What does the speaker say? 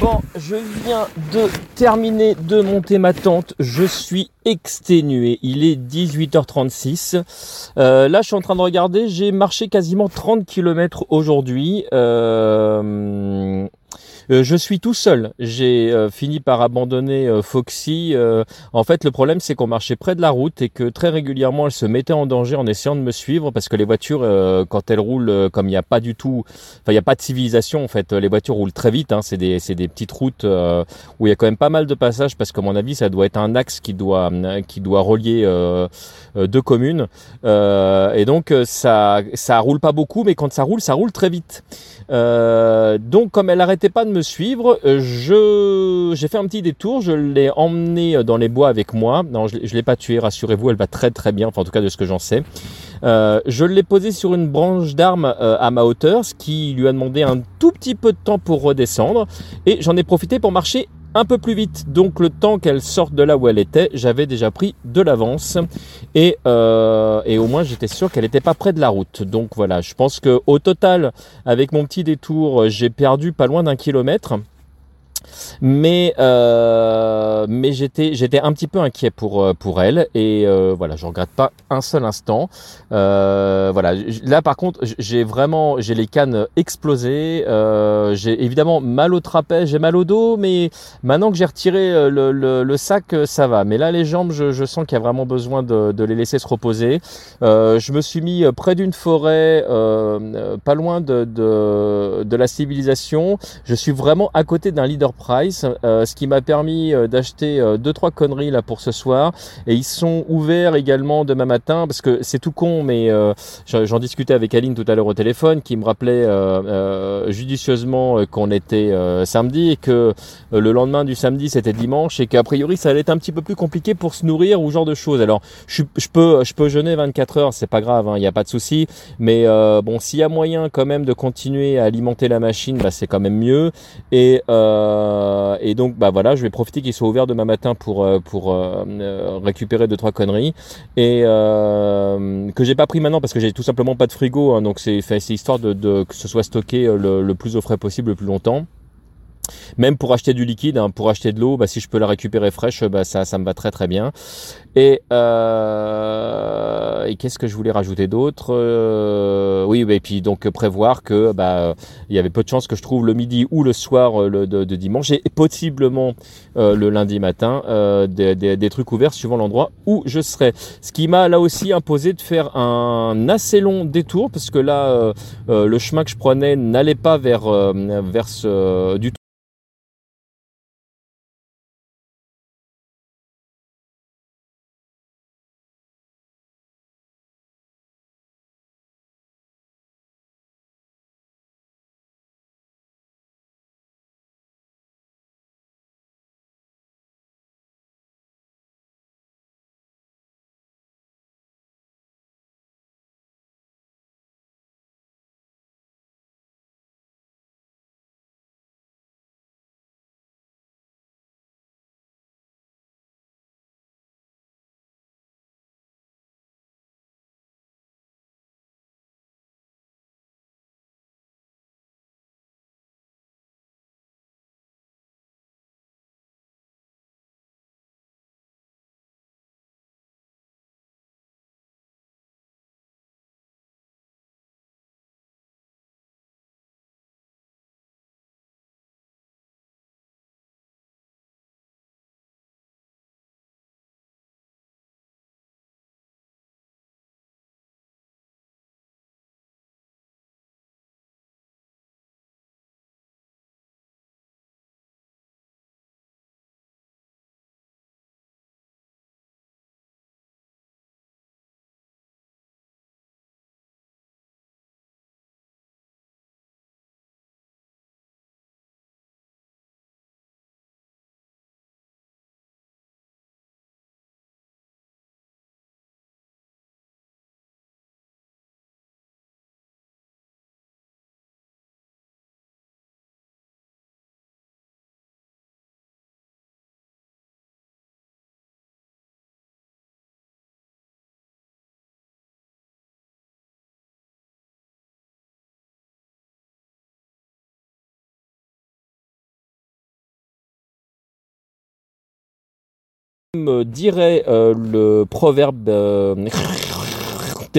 Bon, je viens de terminer de monter ma tente. Je suis exténué. Il est 18h36. Euh, là, je suis en train de regarder. J'ai marché quasiment 30 km aujourd'hui. Euh, euh, je suis tout seul. J'ai euh, fini par abandonner euh, Foxy. en fait, le problème, c'est qu'on marchait près de la route et que très régulièrement, elle se mettait en danger en essayant de me suivre parce que les voitures, quand elles roulent, comme il n'y a pas du tout, enfin, il n'y a pas de civilisation, en fait, les voitures roulent très vite. Hein, c'est des, des petites routes où il y a quand même pas mal de passages parce qu'à mon avis, ça doit être un axe qui doit, qui doit relier deux communes. et donc, ça, ça roule pas beaucoup, mais quand ça roule, ça roule très vite. donc, comme elle arrêtait pas de me suivre, euh, je j'ai fait un petit détour, je l'ai emmené dans les bois avec moi. Non, je, l'ai pas tué, rassurez-vous, elle va très très bien, en tout cas de ce que j'en sais. Euh, je l'ai posé sur une branche d'arbre euh, à ma hauteur, ce qui lui a demandé un tout petit peu de temps pour redescendre, et j'en ai profité pour marcher un peu plus vite. Donc le temps qu'elle sorte de là où elle était, j'avais déjà pris de l'avance et, euh, et au moins j'étais sûr qu'elle n'était pas près de la route. Donc voilà, je pense que au total, avec mon petit détour, j'ai perdu pas loin d'un kilomètre. Mais euh, mais j'étais j'étais un petit peu inquiet pour euh, pour elle et euh, voilà je regrette pas un seul instant. Euh, voilà là par contre j'ai vraiment j'ai les cannes explosées. Euh, j'ai évidemment mal au trapèze, j'ai mal au dos, mais maintenant que j'ai retiré euh, le, le, le, sac ça va. Mais là les jambes je, je sens qu'il y a vraiment besoin de, de, les laisser se reposer. je me suis mis près d'une forêt, pas loin de, de de la civilisation. Je suis vraiment à côté d'un leader Price, euh, ce qui m'a permis euh, d'acheter euh, deux trois conneries là pour ce soir. Et ils sont ouverts également demain matin parce que c'est tout con, mais j'en discutais avec Aline tout à l'heure au téléphone, qui me rappelait judicieusement qu'on était samedi et que le lendemain du samedi c'était dimanche et qu'a priori ça allait être un petit peu plus compliqué pour se nourrir ou genre de choses. Alors je, peux je peux jeûner 24 heures, c'est pas grave, il hein, n'y a pas de souci. Mais bon, s'il y a moyen quand même de continuer à alimenter la machine, bah, c'est quand même mieux. Et euh, et donc bah voilà, je vais profiter qu'il soit ouvert demain matin pour euh, pour euh, récupérer deux trois conneries et que j'ai pas pris maintenant parce que j'ai tout simplement pas de frigo, hein, donc c'est c'est histoire de, que ce soit stocké le plus au frais possible le plus longtemps. Même pour acheter du liquide, hein, pour acheter de l'eau, bah, si je peux la récupérer fraîche, bah, ça, ça me va très très bien. Et, euh, et qu'est-ce que je voulais rajouter d'autre euh, Oui, et puis donc prévoir que bah, il y avait peu de chances que je trouve le midi ou le soir euh, de, dimanche et possiblement euh, le lundi matin euh, des, des, des, trucs ouverts suivant l'endroit où je serai. Ce qui m'a là aussi imposé de faire un assez long détour parce que là le chemin que je prenais n'allait pas vers vers ce, du tout me dirait euh, le proverbe euh,